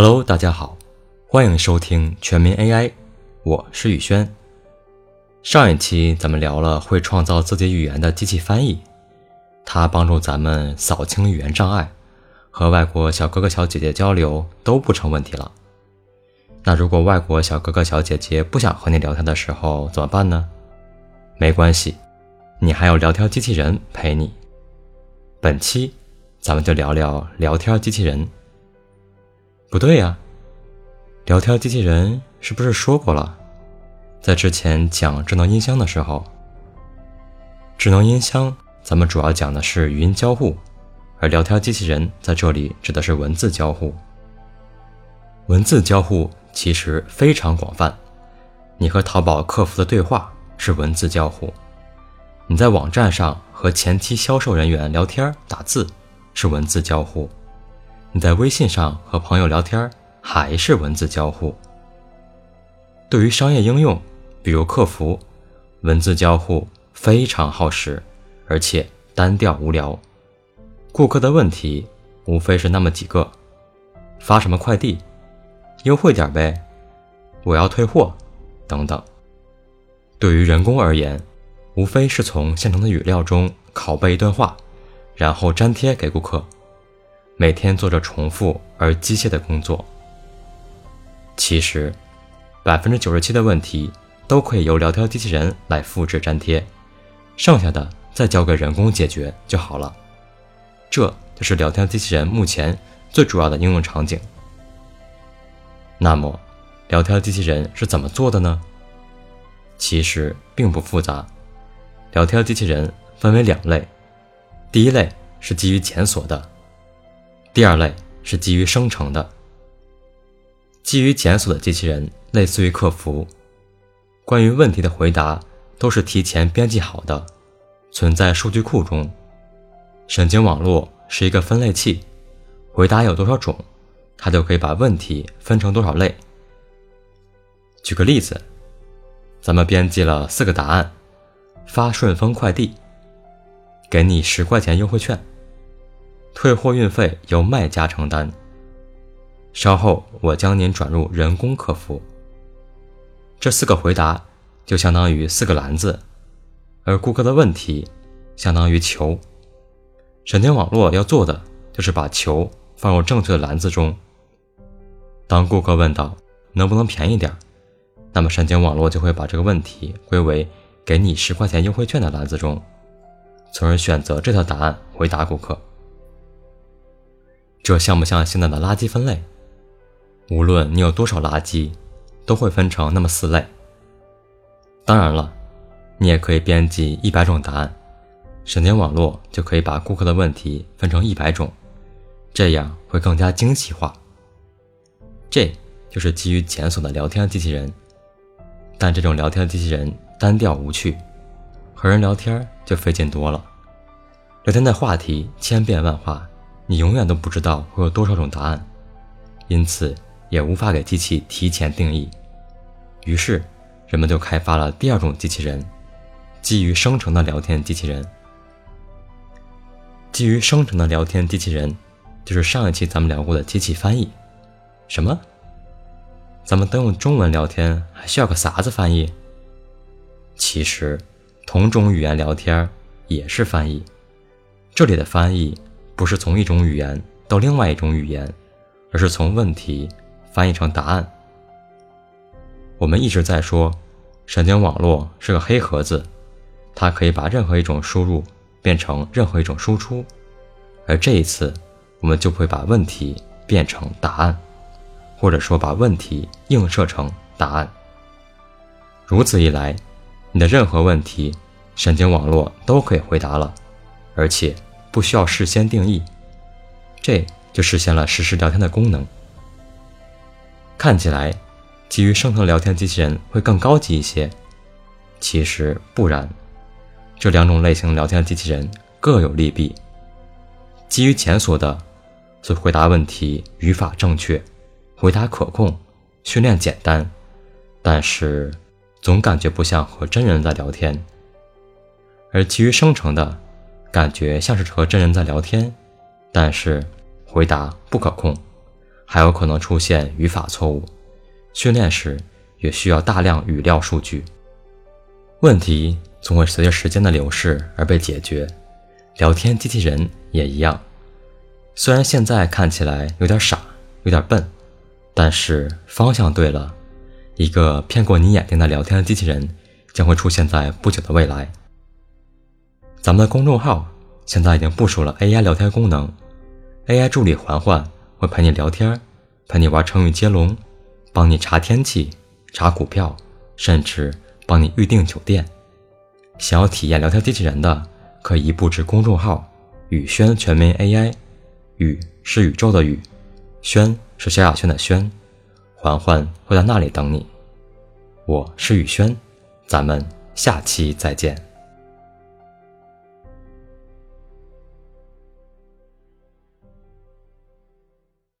Hello，大家好，欢迎收听全民 AI，我是宇轩。上一期咱们聊了会创造自己语言的机器翻译，它帮助咱们扫清语言障碍，和外国小哥哥小姐姐交流都不成问题了。那如果外国小哥哥小姐姐不想和你聊天的时候怎么办呢？没关系，你还有聊天机器人陪你。本期咱们就聊聊聊天机器人。不对呀，聊天机器人是不是说过了？在之前讲智能音箱的时候，智能音箱咱们主要讲的是语音交互，而聊天机器人在这里指的是文字交互。文字交互其实非常广泛，你和淘宝客服的对话是文字交互，你在网站上和前期销售人员聊天打字是文字交互。你在微信上和朋友聊天还是文字交互？对于商业应用，比如客服，文字交互非常耗时，而且单调无聊。顾客的问题无非是那么几个：发什么快递？优惠点呗？我要退货？等等。对于人工而言，无非是从现成的语料中拷贝一段话，然后粘贴给顾客。每天做着重复而机械的工作，其实百分之九十七的问题都可以由聊天机器人来复制粘贴，剩下的再交给人工解决就好了。这就是聊天机器人目前最主要的应用场景。那么，聊天机器人是怎么做的呢？其实并不复杂。聊天机器人分为两类，第一类是基于检索的。第二类是基于生成的，基于检索的机器人类似于客服，关于问题的回答都是提前编辑好的，存在数据库中。神经网络是一个分类器，回答有多少种，它就可以把问题分成多少类。举个例子，咱们编辑了四个答案：发顺丰快递，给你十块钱优惠券。退货运费由卖家承担。稍后我将您转入人工客服。这四个回答就相当于四个篮子，而顾客的问题相当于球。神经网络要做的就是把球放入正确的篮子中。当顾客问到能不能便宜点，那么神经网络就会把这个问题归为给你十块钱优惠券的篮子中，从而选择这条答案回答顾客。这像不像现在的垃圾分类？无论你有多少垃圾，都会分成那么四类。当然了，你也可以编辑一百种答案，神经网络就可以把顾客的问题分成一百种，这样会更加精细化。这就是基于检索的聊天机器人，但这种聊天机器人单调无趣，和人聊天就费劲多了。聊天的话题千变万化。你永远都不知道会有多少种答案，因此也无法给机器提前定义。于是，人们就开发了第二种机器人，基于生成的聊天机器人。基于生成的聊天机器人，就是上一期咱们聊过的机器翻译。什么？咱们都用中文聊天，还需要个啥子翻译？其实，同种语言聊天也是翻译。这里的翻译。不是从一种语言到另外一种语言，而是从问题翻译成答案。我们一直在说，神经网络是个黑盒子，它可以把任何一种输入变成任何一种输出。而这一次，我们就会把问题变成答案，或者说把问题映射成答案。如此一来，你的任何问题，神经网络都可以回答了，而且。不需要事先定义，这就实现了实时聊天的功能。看起来，基于生成聊天机器人会更高级一些，其实不然。这两种类型聊天机器人各有利弊。基于检索的，则回答问题语法正确，回答可控，训练简单，但是总感觉不像和真人在聊天。而基于生成的，感觉像是和真人在聊天，但是回答不可控，还有可能出现语法错误。训练时也需要大量语料数据。问题总会随着时间的流逝而被解决，聊天机器人也一样。虽然现在看起来有点傻，有点笨，但是方向对了，一个骗过你眼睛的聊天机器人将会出现在不久的未来。咱们的公众号现在已经部署了 AI 聊天功能，AI 助理环环会陪你聊天，陪你玩成语接龙，帮你查天气、查股票，甚至帮你预订酒店。想要体验聊天机器人的，可以移步至公众号“宇轩全民 AI”。宇是宇宙的宇，轩是萧亚轩的轩，环环会在那里等你。我是宇轩，咱们下期再见。